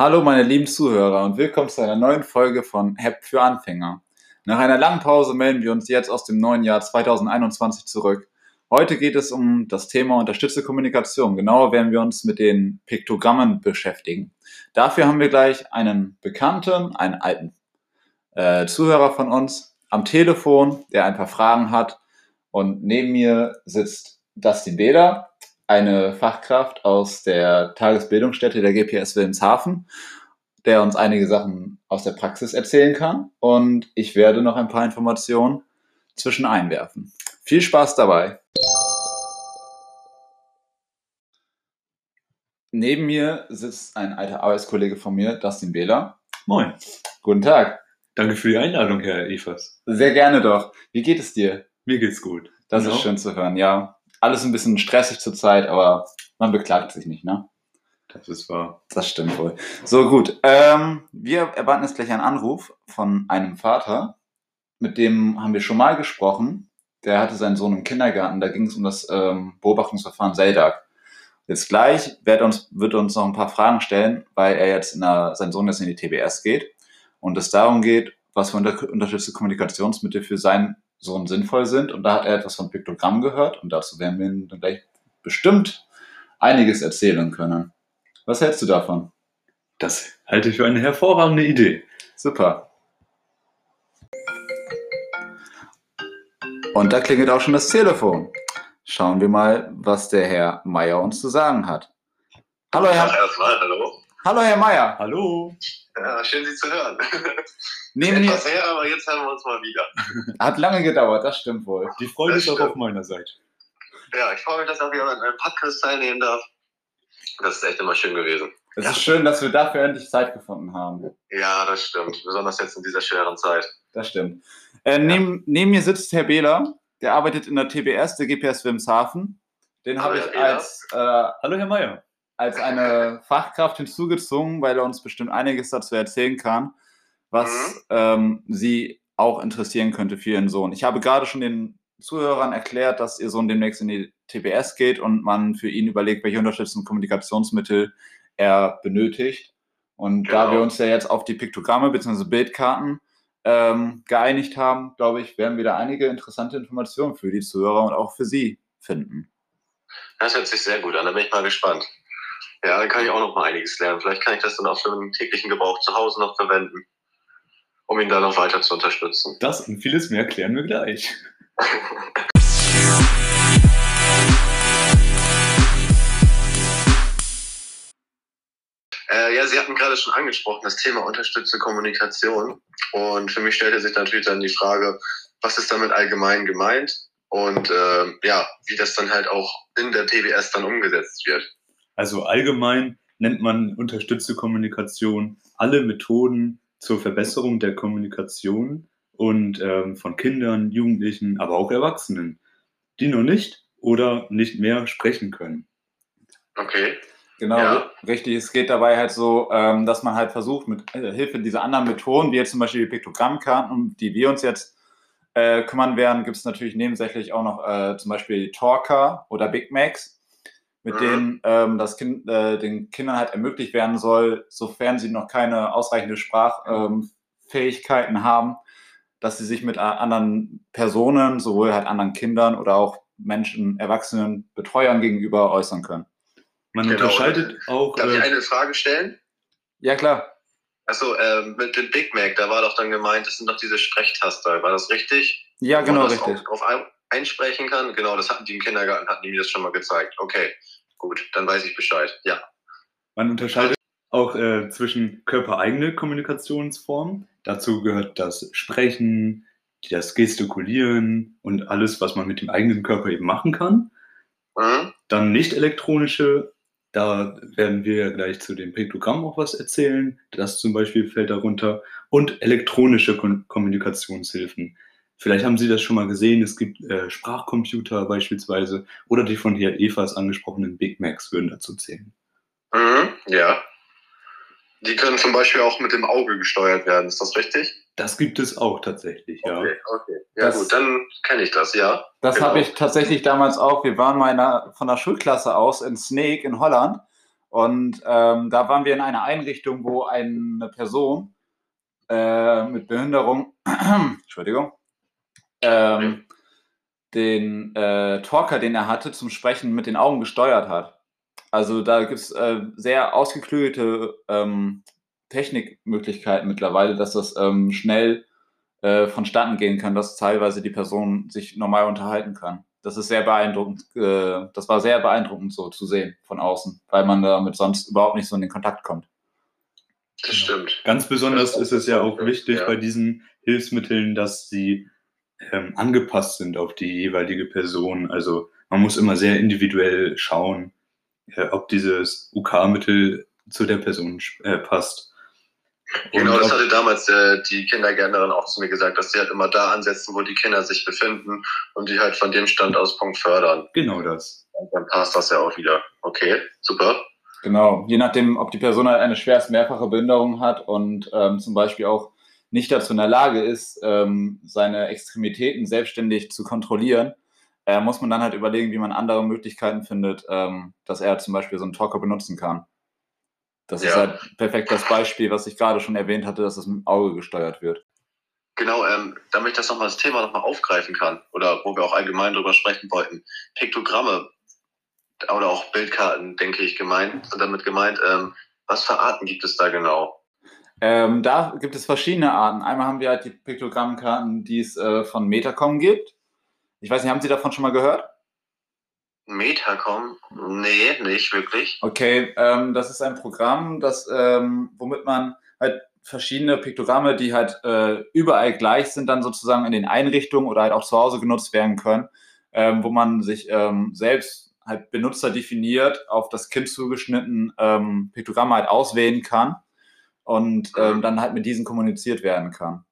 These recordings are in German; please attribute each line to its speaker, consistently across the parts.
Speaker 1: Hallo meine lieben Zuhörer und willkommen zu einer neuen Folge von Hep für Anfänger. Nach einer langen Pause melden wir uns jetzt aus dem neuen Jahr 2021 zurück. Heute geht es um das Thema unterstützte Kommunikation. Genauer werden wir uns mit den Piktogrammen beschäftigen. Dafür haben wir gleich einen Bekannten, einen alten äh, Zuhörer von uns am Telefon, der ein paar Fragen hat. Und neben mir sitzt Dustin Beder, eine Fachkraft aus der Tagesbildungsstätte der GPS Wilhelmshaven, der uns einige Sachen aus der Praxis erzählen kann. Und ich werde noch ein paar Informationen zwischen einwerfen. Viel Spaß dabei! Neben mir sitzt ein alter Arbeitskollege von mir, Dustin Behler.
Speaker 2: Moin.
Speaker 1: Guten Tag.
Speaker 2: Danke für die Einladung, Herr Evers.
Speaker 1: Sehr gerne doch. Wie geht es dir?
Speaker 2: Mir geht's gut.
Speaker 1: Das
Speaker 2: Genau.
Speaker 1: ist schön zu hören, ja. Alles ein bisschen stressig zurzeit, aber man beklagt sich nicht, ne?
Speaker 2: Das ist wahr.
Speaker 1: Das stimmt wohl. So gut. Ähm, wir erwarten jetzt gleich einen Anruf von einem Vater, mit dem haben wir schon mal gesprochen. Der hatte seinen Sohn im Kindergarten, da ging es um das ähm, Beobachtungsverfahren Seldag. Jetzt gleich wird uns, wird uns noch ein paar Fragen stellen, weil er jetzt in der, sein Sohn jetzt in die TBS geht und es darum geht, was für unter, unterstützte Kommunikationsmittel für seinen Sohn sinnvoll sind. Und da hat er etwas von Piktogramm gehört und dazu werden wir ihm dann gleich bestimmt einiges erzählen können. Was hältst du davon?
Speaker 2: Das halte ich für eine hervorragende Idee.
Speaker 1: Super. Und da klingelt auch schon das Telefon. Schauen wir mal, was der Herr Meier uns zu sagen hat. Hallo Herr,
Speaker 3: erstmal, hallo.
Speaker 1: hallo Herr Meier.
Speaker 2: Hallo.
Speaker 3: Ja, schön, Sie zu hören.
Speaker 1: Neben mir
Speaker 3: Etwas her, aber jetzt hören wir uns mal wieder.
Speaker 1: hat lange gedauert, das stimmt wohl.
Speaker 2: Die Freude
Speaker 3: Das
Speaker 2: ist auch
Speaker 3: stimmt.
Speaker 2: auf meiner Seite.
Speaker 3: Ja, ich freue mich, dass ich auch wieder an einem Podcast teilnehmen darf. Das ist echt immer schön gewesen.
Speaker 1: Es
Speaker 3: Ja.
Speaker 1: ist schön, dass wir dafür endlich Zeit gefunden haben.
Speaker 3: Ja, das stimmt. Besonders jetzt in dieser schweren Zeit.
Speaker 1: Das stimmt. Äh, neben, neben mir sitzt Herr Behler, der arbeitet in der TBS, der GPS Wilhelmshaven. Den habe ich als äh,
Speaker 2: Hallo, Herr Meier.
Speaker 1: als eine Fachkraft hinzugezogen, weil er uns bestimmt einiges dazu erzählen kann, was ähm, Sie auch interessieren könnte für Ihren Sohn. Ich habe gerade schon den Zuhörern erklärt, dass Ihr Sohn demnächst in die TBS geht und man für ihn überlegt, welche unterstützenden Kommunikationsmittel er benötigt. Und da
Speaker 3: Genau.
Speaker 1: wir uns ja jetzt auf die Piktogramme bzw. Bildkarten ähm, geeinigt haben, glaube ich, werden wir da einige interessante Informationen für die Zuhörer und auch für Sie finden.
Speaker 3: Das hört sich sehr gut an, da bin ich mal gespannt. Ja, dann kann ich auch noch mal einiges lernen. Vielleicht kann ich das dann auch für den täglichen Gebrauch zu Hause noch verwenden, um ihn dann noch weiter zu unterstützen.
Speaker 2: Das und vieles mehr klären wir gleich.
Speaker 3: Äh, ja, Sie hatten gerade schon angesprochen, das Thema unterstützte Kommunikation. Und für mich stellte sich natürlich dann die Frage, was ist damit allgemein gemeint? Und äh, ja, wie das dann halt auch in der TBS dann umgesetzt wird.
Speaker 2: Also allgemein nennt man unterstützte Kommunikation alle Methoden zur Verbesserung der Kommunikation und ähm, von Kindern, Jugendlichen, aber auch Erwachsenen, die noch nicht oder nicht mehr sprechen können.
Speaker 3: Okay.
Speaker 1: Genau,
Speaker 3: Ja.
Speaker 1: richtig. Es geht dabei halt so, ähm, dass man halt versucht, mit äh, Hilfe dieser anderen Methoden, wie jetzt zum Beispiel die Piktogrammkarten, um die wir uns jetzt äh, kümmern werden, gibt es natürlich nebensächlich auch noch äh, zum Beispiel Talker oder Big Macs, mit
Speaker 3: Mhm.
Speaker 1: denen ähm, das kind, äh, den Kindern halt ermöglicht werden soll, sofern sie noch keine ausreichende Sprachfähigkeiten ähm, haben, dass sie sich mit äh, anderen Personen, sowohl halt anderen Kindern oder auch Menschen, Erwachsenen, Betreuern gegenüber äußern können.
Speaker 2: Man
Speaker 3: Genau.
Speaker 2: unterscheidet auch.
Speaker 3: Darf ich
Speaker 2: Äh,
Speaker 3: eine Frage stellen?
Speaker 1: Ja, klar.
Speaker 3: Achso, ähm, mit dem Big Mac, da war doch dann gemeint, das sind doch diese Sprechtaster. War das richtig?
Speaker 1: Ja,
Speaker 3: Wo
Speaker 1: genau,
Speaker 3: man das
Speaker 1: richtig.
Speaker 3: Auch drauf ein einsprechen kann? Genau, das hatten die im Kindergarten, hatten die mir das schon mal gezeigt. Okay, gut, dann weiß ich Bescheid. Ja.
Speaker 2: Man unterscheidet auch äh, zwischen körpereigene Kommunikationsformen. Dazu gehört das Sprechen, das Gestikulieren und alles, was man mit dem eigenen Körper eben machen kann.
Speaker 3: Mhm.
Speaker 2: Dann nicht elektronische, da werden wir gleich zu dem Piktogramm auch was erzählen. Das zum Beispiel fällt darunter. Und elektronische Kommunikationshilfen. Vielleicht haben Sie das schon mal gesehen. Es gibt äh, Sprachcomputer beispielsweise oder die von Herr Evers angesprochenen Big Macs würden dazu zählen.
Speaker 3: Mhm. Ja. Die können zum Beispiel auch mit dem Auge gesteuert werden, ist das richtig?
Speaker 2: Das gibt es auch tatsächlich, ja.
Speaker 3: Okay, okay. Ja
Speaker 1: Das-
Speaker 3: gut, dann kenne ich das, ja.
Speaker 1: Das
Speaker 3: Genau.
Speaker 1: habe ich tatsächlich damals auch. Wir waren mal in einer, von der Schulklasse aus in Snake in Holland Und ähm, da waren wir in einer Einrichtung, wo eine Person äh, mit Behinderung, Entschuldigung, ähm, den äh, Talker, den er hatte, zum Sprechen mit den Augen gesteuert hat. Also da gibt es äh, sehr ausgeklügelte ähm, Technikmöglichkeiten mittlerweile, dass das ähm, schnell äh, vonstatten gehen kann, dass teilweise die Person sich normal unterhalten kann. Das ist sehr beeindruckend. Äh, das war sehr beeindruckend so zu sehen von außen, weil man damit sonst überhaupt nicht so in den Kontakt kommt.
Speaker 3: Das stimmt.
Speaker 2: Ganz besonders ist es ja auch wichtig
Speaker 3: Ja.
Speaker 2: bei diesen Hilfsmitteln, dass sie ähm, angepasst sind auf die jeweilige Person. Also man muss immer sehr individuell schauen, äh, ob dieses UK-Mittel zu der Person äh, passt.
Speaker 3: Genau,
Speaker 2: Und
Speaker 3: das
Speaker 2: ob-
Speaker 3: hatte damals äh, die Kindergärtnerin auch zu mir gesagt, dass sie halt immer da ansetzen, wo die Kinder sich befinden und die halt von dem Standauspunkt fördern.
Speaker 2: genau das.
Speaker 3: Und dann passt das ja auch wieder. Okay, super.
Speaker 1: Genau, je nachdem, ob die Person halt eine schwerst mehrfache Behinderung hat und ähm, zum Beispiel auch nicht dazu in der Lage ist, ähm, seine Extremitäten selbstständig zu kontrollieren, äh, muss man dann halt überlegen, wie man andere Möglichkeiten findet, ähm, dass er zum Beispiel so einen Talker benutzen kann. Das ist
Speaker 3: Ja.
Speaker 1: halt perfekt das Beispiel, was ich gerade schon erwähnt hatte, dass es mit dem Auge gesteuert wird.
Speaker 3: Genau, ähm, damit ich das nochmal das Thema nochmal aufgreifen kann oder wo wir auch allgemein drüber sprechen wollten. Piktogramme oder auch Bildkarten, denke ich, gemeint, sind damit gemeint. Ähm, was für Arten gibt es da genau?
Speaker 1: Ähm, da gibt es verschiedene Arten. Einmal haben wir halt die Piktogrammkarten, die es äh, von Metacom gibt. Ich weiß nicht, haben Sie davon schon mal gehört?
Speaker 3: Metacom? Nee, nicht wirklich.
Speaker 1: Okay, ähm, das ist ein Programm, das, ähm, womit man halt verschiedene Piktogramme, die halt äh, überall gleich sind, dann sozusagen in den Einrichtungen oder halt auch zu Hause genutzt werden können, ähm, wo man sich ähm, selbst halt Benutzer definiert, auf das Kind zugeschnitten ähm, Piktogramme halt auswählen kann und ähm, dann halt mit diesen kommuniziert werden kann.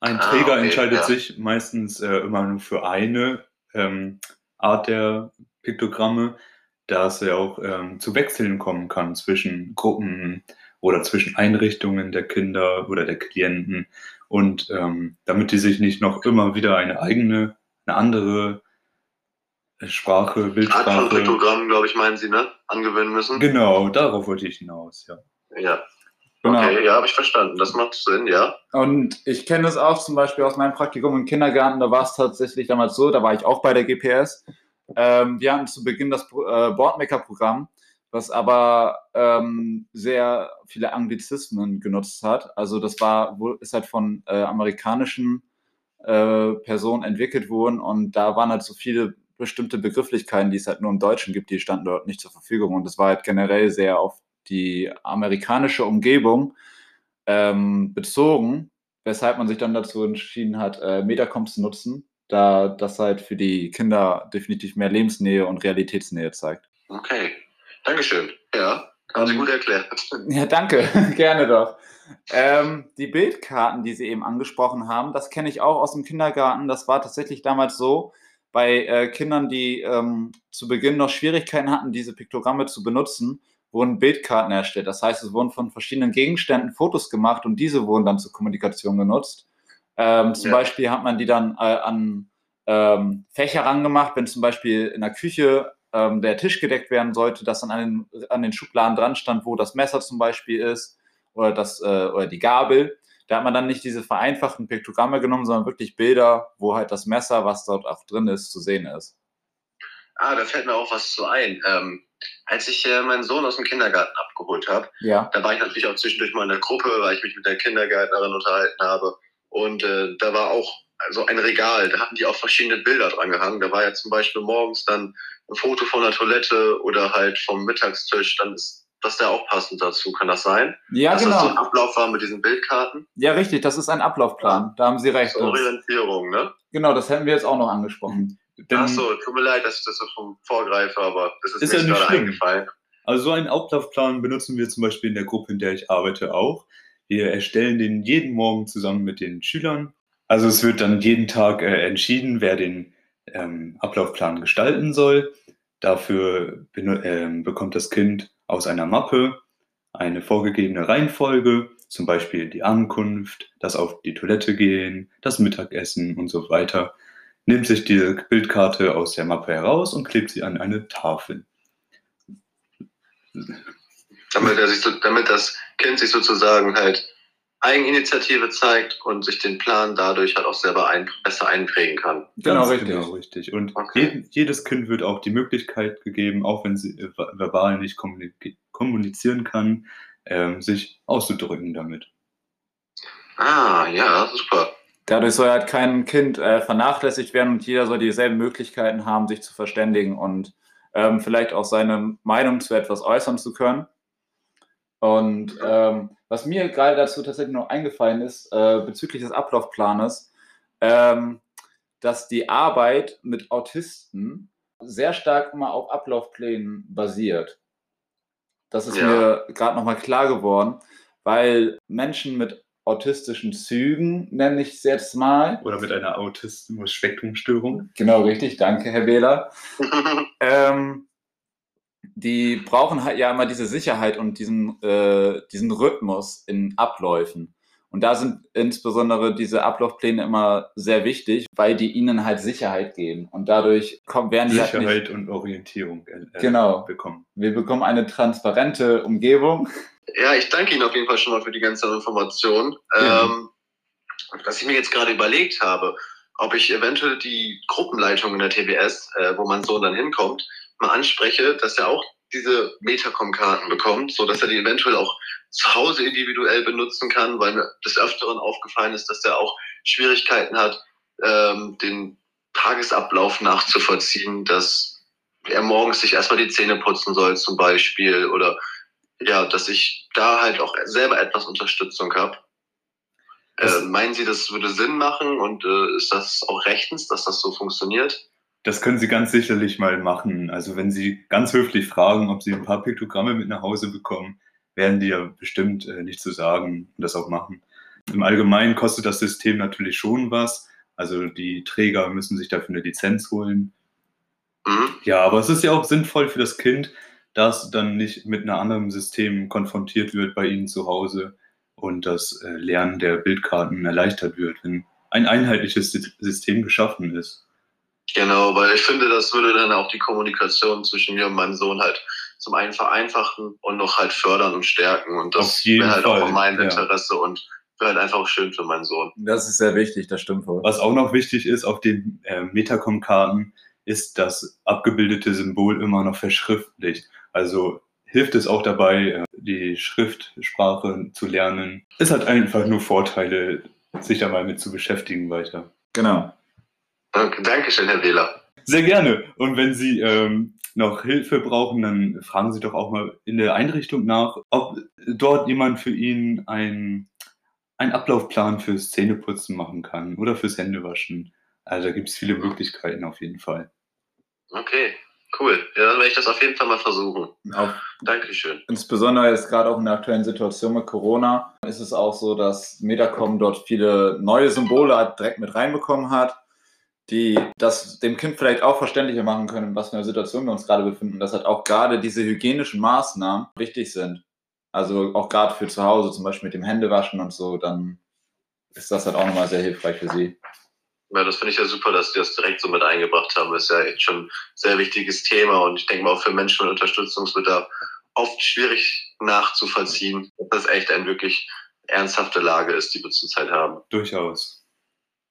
Speaker 2: Ein
Speaker 3: Ah,
Speaker 2: Träger
Speaker 3: okay,
Speaker 2: entscheidet
Speaker 3: ja.
Speaker 2: sich meistens äh, immer nur für eine ähm, Art der Piktogramme, da es ja auch ähm, zu Wechseln kommen kann zwischen Gruppen oder zwischen Einrichtungen der Kinder oder der Klienten. Und ähm, damit die sich nicht noch immer wieder eine eigene, eine andere äh, Sprache,
Speaker 3: Art von
Speaker 2: Bildsprache.
Speaker 3: Piktogramm, glaube ich, meinen Sie, ne? Angewöhnen müssen?
Speaker 2: Genau, darauf wollte ich hinaus, ja.
Speaker 3: Ja.
Speaker 1: Genau.
Speaker 3: Okay, ja, habe ich verstanden. Das macht Sinn, ja.
Speaker 1: Und ich kenne es auch zum Beispiel aus meinem Praktikum im Kindergarten, da war es tatsächlich damals so, da war ich auch bei der GPS. Ähm, wir hatten zu Beginn das äh, Boardmaker-Programm, was aber ähm, sehr viele Anglizismen genutzt hat. Also das war, ist halt von äh, amerikanischen äh, Personen entwickelt worden und da waren halt so viele bestimmte Begrifflichkeiten, die es halt nur im Deutschen gibt, die standen dort nicht zur Verfügung. Und das war halt generell sehr auf die amerikanische Umgebung ähm, bezogen, weshalb man sich dann dazu entschieden hat, äh, Metacom zu nutzen, da das halt für die Kinder definitiv mehr Lebensnähe und Realitätsnähe zeigt.
Speaker 3: Okay. Dankeschön. Ja, haben Sie
Speaker 1: Ähm,
Speaker 3: gut erklärt.
Speaker 1: Ja, danke, gerne doch. Ähm, die Bildkarten, die Sie eben angesprochen haben, das kenne ich auch aus dem Kindergarten. Das war tatsächlich damals so, bei äh, Kindern, die ähm, zu Beginn noch Schwierigkeiten hatten, diese Piktogramme zu benutzen, wurden Bildkarten erstellt. Das heißt, es wurden von verschiedenen Gegenständen Fotos gemacht und diese wurden dann zur Kommunikation genutzt. Ähm, zum
Speaker 3: Ja.
Speaker 1: Beispiel hat man die dann äh, an ähm, Fächer rangemacht, wenn zum Beispiel in der Küche ähm, der Tisch gedeckt werden sollte, dass dann an den, an den Schubladen dran stand, wo das Messer zum Beispiel ist oder, das, äh, oder die Gabel. Da hat man dann nicht diese vereinfachten Piktogramme genommen, sondern wirklich Bilder, wo halt das Messer, was dort auch drin ist, zu sehen ist.
Speaker 3: Ah, da fällt mir auch was zu ein. Ähm, als ich äh, meinen Sohn aus dem Kindergarten abgeholt habe,
Speaker 1: Ja.
Speaker 3: da war ich natürlich auch zwischendurch mal in der Gruppe, weil ich mich mit der Kindergärtnerin unterhalten habe. Und äh, da war auch so ein Regal, da hatten die auch verschiedene Bilder dran gehangen. Da war ja zum Beispiel morgens dann ein Foto von der Toilette oder halt vom Mittagstisch. Dann ist das da auch passend dazu. Kann das sein?
Speaker 1: Ja,
Speaker 3: Dass das so ein
Speaker 1: genau.
Speaker 3: Ablauf war mit diesen Bildkarten?
Speaker 1: Ja, richtig, das ist ein Ablaufplan. Da haben Sie recht. Das,
Speaker 3: Orientierung, ne?
Speaker 1: genau, das hätten wir jetzt auch noch angesprochen.
Speaker 2: Denn,
Speaker 3: Ach so, tut mir leid, dass ich das so vom vorgreife, aber das ist,
Speaker 2: Ist
Speaker 3: mir
Speaker 2: ja
Speaker 3: gerade
Speaker 2: schlimm.
Speaker 3: eingefallen.
Speaker 2: Also so einen Ablaufplan benutzen wir zum Beispiel in der Gruppe, in der ich arbeite, auch. Wir erstellen den jeden Morgen zusammen mit den Schülern. Also es wird dann jeden Tag äh, entschieden, wer den ähm, Ablaufplan gestalten soll. Dafür ähm, bekommt das Kind aus einer Mappe eine vorgegebene Reihenfolge, zum Beispiel die Ankunft, das auf die Toilette gehen, das Mittagessen und so weiter, nimmt sich diese Bildkarte aus der Mappe heraus und klebt sie an eine Tafel.
Speaker 3: Damit, er sich so, damit das Kind sich sozusagen halt Eigeninitiative zeigt und sich den Plan dadurch halt auch selber ein, besser einprägen kann.
Speaker 1: Genau,
Speaker 2: Ganz
Speaker 1: richtig.
Speaker 2: Genau, richtig. Und
Speaker 3: Okay.
Speaker 2: jedem- jedes Kind wird auch die Möglichkeit gegeben, auch wenn sie äh, ver- verbal nicht kommunizieren kann, ähm, sich auszudrücken damit.
Speaker 3: Ah, ja, super.
Speaker 1: Dadurch soll halt kein Kind äh, vernachlässigt werden und jeder soll dieselben Möglichkeiten haben, sich zu verständigen und ähm, vielleicht auch seine Meinung zu etwas äußern zu können. Und ähm, was mir gerade dazu tatsächlich noch eingefallen ist, äh, bezüglich des Ablaufplanes, ähm, dass die Arbeit mit Autisten sehr stark immer auf Ablaufplänen basiert. Das ist
Speaker 3: Ja.
Speaker 1: mir gerade nochmal klar geworden, weil Menschen mit autistischen Zügen, nenne ich es jetzt mal,
Speaker 2: Oder mit einer Autismus-Spektrumstörung.
Speaker 1: genau richtig, danke Herr Wähler, ähm, die brauchen halt ja immer diese Sicherheit und diesen, äh, diesen Rhythmus in Abläufen. Und da sind insbesondere diese Ablaufpläne immer sehr wichtig, weil die ihnen halt Sicherheit geben. Und dadurch kommen, werden die halt nicht,
Speaker 2: Sicherheit und Orientierung äh, äh,
Speaker 1: Genau.
Speaker 2: bekommen.
Speaker 1: wir bekommen eine transparente Umgebung.
Speaker 3: Ja, ich danke Ihnen auf jeden Fall schon mal für die ganzen Informationen.
Speaker 1: Ja.
Speaker 3: Ähm, was ich mir jetzt gerade überlegt habe, ob ich eventuell die Gruppenleitung in der TBS, äh, wo mein Sohn dann hinkommt, mal anspreche, dass er auch diese Metacom-Karten bekommt, so dass er die eventuell auch zu Hause individuell benutzen kann, weil mir des Öfteren aufgefallen ist, dass er auch Schwierigkeiten hat, ähm, den Tagesablauf nachzuvollziehen, dass er morgens sich erstmal die Zähne putzen soll zum Beispiel oder ja, dass ich da halt auch selber etwas Unterstützung habe. Äh, meinen Sie, das würde Sinn machen und äh, ist das auch rechtens, dass das so funktioniert?
Speaker 2: Das können Sie ganz sicherlich mal machen. Also wenn Sie ganz höflich fragen, ob Sie ein paar Piktogramme mit nach Hause bekommen, werden die ja bestimmt äh, nicht zu sagen und das auch machen. Im Allgemeinen kostet das System natürlich schon was. Also die Träger müssen sich dafür eine Lizenz holen.
Speaker 3: Mhm.
Speaker 2: Ja, aber es ist ja auch sinnvoll für das Kind, dass dann nicht mit einem anderen System konfrontiert wird bei Ihnen zu Hause und das äh, Lernen der Bildkarten erleichtert wird, wenn ein einheitliches Sy- System geschaffen ist.
Speaker 3: Genau, weil ich finde, das würde dann auch die Kommunikation zwischen mir und meinem Sohn halt zum einen vereinfachen und noch halt fördern und stärken. Und das wäre halt
Speaker 2: Fall,
Speaker 3: auch mein
Speaker 2: ja.
Speaker 3: Interesse und wäre halt einfach schön für meinen Sohn.
Speaker 1: Das ist sehr wichtig, das stimmt wohl.
Speaker 2: Was auch noch wichtig ist auf den äh, Metacom-Karten, ist das abgebildete Symbol immer noch verschriftlicht. Also hilft es auch dabei, äh, die Schriftsprache zu lernen. Es hat einfach nur Vorteile, sich da mal mit zu beschäftigen weiter.
Speaker 1: Genau.
Speaker 3: Danke- Dankeschön, Herr Wähler.
Speaker 2: Sehr gerne. Und wenn Sie ähm, noch Hilfe brauchen, dann fragen Sie doch auch mal in der Einrichtung nach, ob dort jemand für ihn einen, einen Ablaufplan fürs Zähneputzen machen kann oder fürs Händewaschen. Also da gibt es viele Möglichkeiten auf jeden Fall.
Speaker 3: Okay, cool. Ja, dann werde ich das auf jeden Fall mal versuchen.
Speaker 1: Auf
Speaker 3: Dankeschön.
Speaker 1: Insbesondere jetzt gerade auch in der aktuellen Situation mit Corona ist es auch so, dass Metacom dort viele neue Symbole direkt mit reinbekommen hat, die das dem Kind vielleicht auch verständlicher machen können, in was für einer Situation wir uns gerade befinden, dass halt auch gerade diese hygienischen Maßnahmen wichtig sind. Also auch gerade für zu Hause, zum Beispiel mit dem Händewaschen und so, dann ist das halt auch nochmal sehr hilfreich für sie.
Speaker 3: Ja, das finde ich ja super, dass die das direkt so mit eingebracht haben. Das ist ja echt schon ein sehr wichtiges Thema und ich denke mal auch für Menschen mit Unterstützungsbedarf oft schwierig nachzuvollziehen, dass das echt eine wirklich ernsthafte Lage ist, die wir zurzeit haben.
Speaker 2: Durchaus.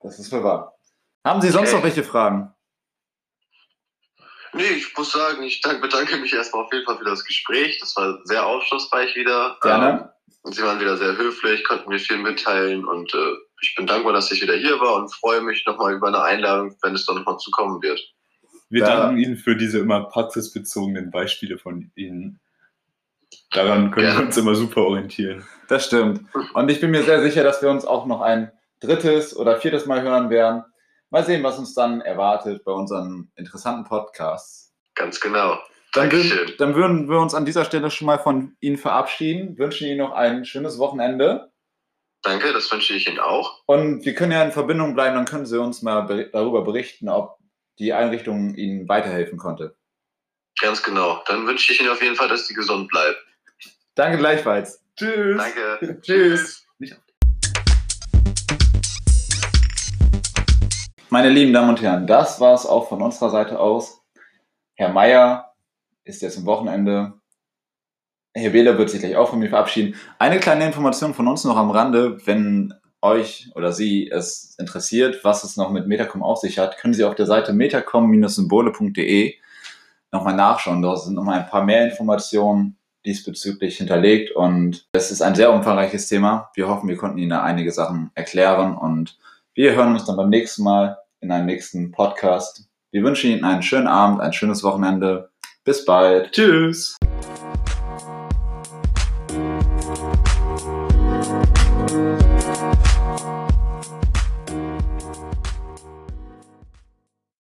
Speaker 1: Das ist wohl wahr. Haben Sie sonst
Speaker 3: Okay.
Speaker 1: noch welche Fragen?
Speaker 3: Nee, ich muss sagen, ich dank, bedanke mich erstmal auf jeden Fall für das Gespräch. Das war sehr aufschlussreich wieder.
Speaker 1: Gerne.
Speaker 3: Ähm, Sie waren wieder sehr höflich, konnten mir viel mitteilen und äh, ich bin dankbar, dass ich wieder hier war und freue mich nochmal über eine Einladung, wenn es dann nochmal zukommen wird.
Speaker 2: Wir
Speaker 1: Da-
Speaker 2: danken Ihnen für diese immer praxisbezogenen Beispiele von Ihnen. Daran können
Speaker 3: Gerne.
Speaker 2: wir uns immer super orientieren.
Speaker 1: Das stimmt. Und ich bin mir sehr sicher, dass wir uns auch noch ein drittes oder viertes Mal hören werden. Mal sehen, was uns dann erwartet bei unseren interessanten Podcasts.
Speaker 3: Ganz genau.
Speaker 1: Dann,
Speaker 3: Dankeschön.
Speaker 1: würden, dann würden wir uns an dieser Stelle schon mal von Ihnen verabschieden, wünschen Ihnen noch ein schönes Wochenende.
Speaker 3: Danke, das wünsche ich Ihnen auch.
Speaker 1: Und wir können ja in Verbindung bleiben, dann können Sie uns mal ber- darüber berichten, ob die Einrichtung Ihnen weiterhelfen konnte.
Speaker 3: Ganz genau. Dann wünsche ich Ihnen auf jeden Fall, dass Sie gesund bleiben.
Speaker 1: Danke gleichfalls.
Speaker 2: Tschüss.
Speaker 3: Danke.
Speaker 1: Tschüss. Meine lieben Damen und Herren, das war es auch von unserer Seite aus. Herr Meier ist jetzt am Wochenende. Herr Wähler wird sich gleich auch von mir verabschieden. Eine kleine Information von uns noch am Rande, wenn euch oder Sie es interessiert, was es noch mit Metacom auf sich hat, können Sie auf der Seite metacom-symbole.de nochmal nachschauen. Dort sind nochmal ein paar mehr Informationen diesbezüglich hinterlegt und es ist ein sehr umfangreiches Thema. Wir hoffen, wir konnten Ihnen einige Sachen erklären und wir hören uns dann beim nächsten Mal in einem nächsten Podcast. Wir wünschen Ihnen einen schönen Abend, ein schönes Wochenende. Bis bald.
Speaker 2: Tschüss.